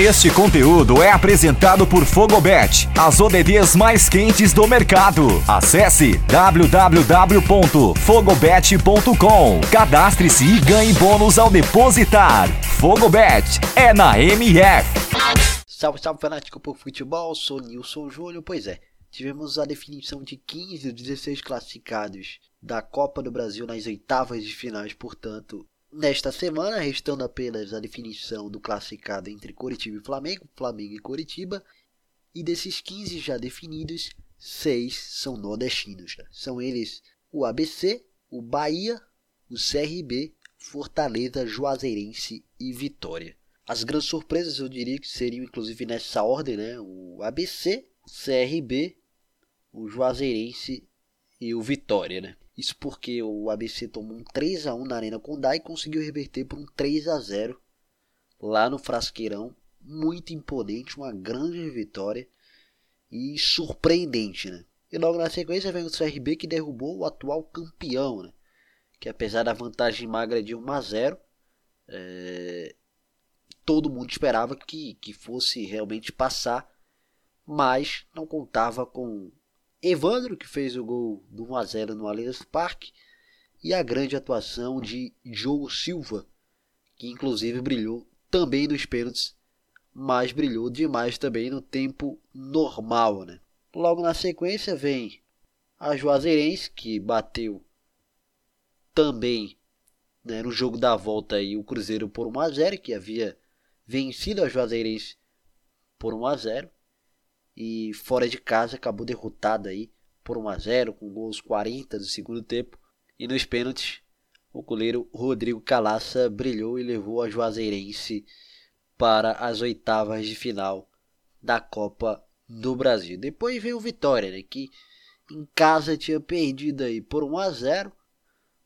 Este conteúdo é apresentado por Fogobet, as ODDs mais quentes do mercado. Acesse www.fogobet.com. Cadastre-se e ganhe bônus ao depositar. Fogobet é na MF. Salve, salve fanático por futebol, sou Nilson Júnior. Pois é, tivemos a definição de 15 dos 16 classificados da Copa do Brasil nas oitavas de finais, portanto, Nesta semana, restando apenas a definição do classificado entre Coritiba e Flamengo, Flamengo e Coritiba, e desses 15 já definidos, 6 são nordestinos. São eles o ABC, o Bahia, o CRB, Fortaleza, Juazeirense e Vitória. As grandes surpresas eu diria que seriam inclusive nessa ordem, né? O ABC, o CRB, o Juazeirense e o Vitória, né? Isso porque o ABC tomou um 3 a 1 na Arena Condá e conseguiu reverter por um 3 a 0 lá no Frasqueirão. Muito imponente, uma grande vitória e surpreendente, né? E logo na sequência vem o CRB que derrubou o atual campeão, né? Que apesar da vantagem magra de 1 a 0, é... todo mundo esperava que, que fosse realmente passar, mas não contava com Evandro, que fez o gol do 1x0 no Allianz Parque, e a grande atuação de Diogo Silva, que inclusive brilhou também nos pênaltis, mas brilhou demais também no tempo normal. Né? Logo na sequência vem a Juazeirense, que bateu também né, no jogo da volta aí, o Cruzeiro por 1x0, que havia vencido a Juazeirense por 1x0 e fora de casa acabou derrotada aí por 1 a 0 com gols 40 do segundo tempo e nos pênaltis o goleiro Rodrigo Calaça brilhou e levou a Juazeirense para as oitavas de final da Copa do Brasil. Depois veio o Vitória, né, que em casa tinha perdido aí por 1 a 0,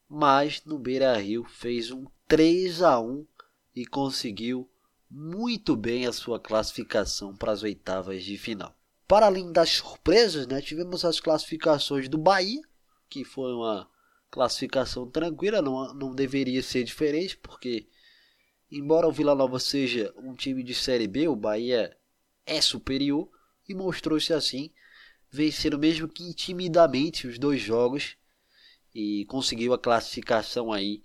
mas no Beira-Rio fez um 3 a 1 e conseguiu muito bem a sua classificação para as oitavas de final. Para além das surpresas, né, tivemos as classificações do Bahia, que foi uma classificação tranquila, não, não deveria ser diferente, porque embora o Vila Nova seja um time de Série B, o Bahia é superior e mostrou-se assim, vencendo mesmo que intimidamente os dois jogos e conseguiu a classificação aí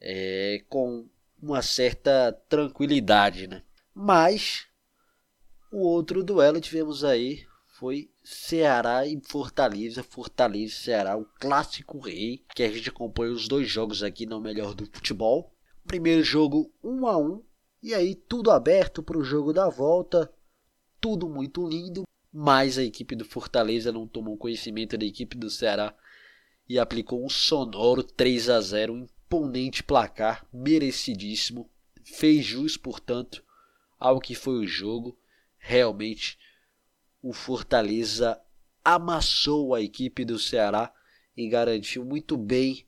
é, com uma certa tranquilidade, né? Mas o outro duelo tivemos aí foi Ceará e Fortaleza, Fortaleza e Ceará, o clássico rei, que a gente acompanha os dois jogos aqui no melhor do futebol. Primeiro jogo 1 a 1 e aí tudo aberto para o jogo da volta, tudo muito lindo, mas a equipe do Fortaleza não tomou conhecimento da equipe do Ceará e aplicou um sonoro 3 a 0, um imponente placar, merecidíssimo, fez jus, portanto, ao que foi o jogo realmente o Fortaleza amassou a equipe do Ceará e garantiu muito bem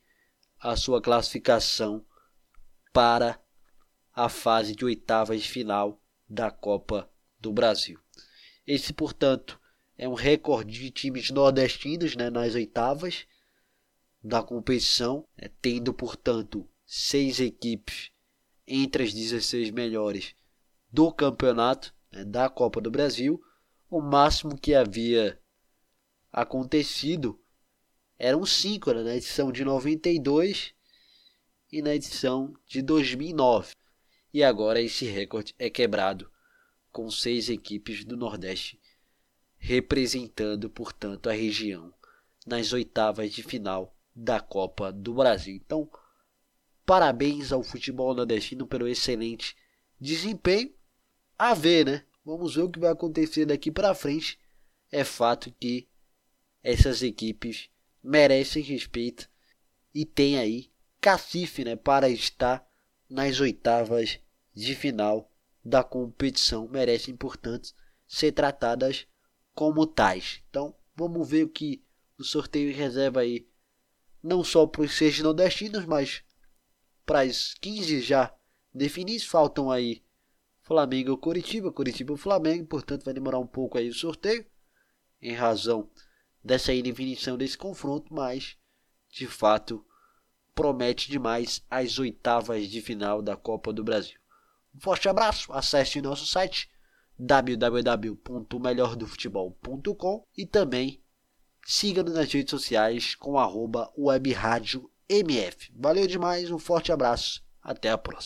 a sua classificação para a fase de oitavas de final da Copa do Brasil. Esse, portanto, é um recorde de times nordestinos né, nas oitavas da competição, né, tendo, portanto, seis equipes entre as 16 melhores do campeonato da Copa do Brasil, o máximo que havia acontecido eram cinco né, na edição de 92 e na edição de 2009. E agora esse recorde é quebrado com seis equipes do Nordeste representando, portanto, a região nas oitavas de final da Copa do Brasil. Então, parabéns ao futebol nordestino pelo excelente desempenho a ver, né? Vamos ver o que vai acontecer daqui para frente. É fato que essas equipes merecem respeito e tem aí cacife, né, para estar nas oitavas de final da competição. Merecem, portanto, ser tratadas como tais. Então, vamos ver o que o sorteio reserva aí, não só para os seis nordestinos, mas para as 15 já definidos. Faltam aí Flamengo ou Curitiba, Curitiba ou Flamengo, portanto vai demorar um pouco aí o sorteio, em razão dessa indefinição desse confronto, mas de fato promete demais as oitavas de final da Copa do Brasil. Um forte abraço, acesse nosso site www.melhordofutebol.com e também siga-nos nas redes sociais com arroba webradiomf. Valeu demais, um forte abraço, até a próxima.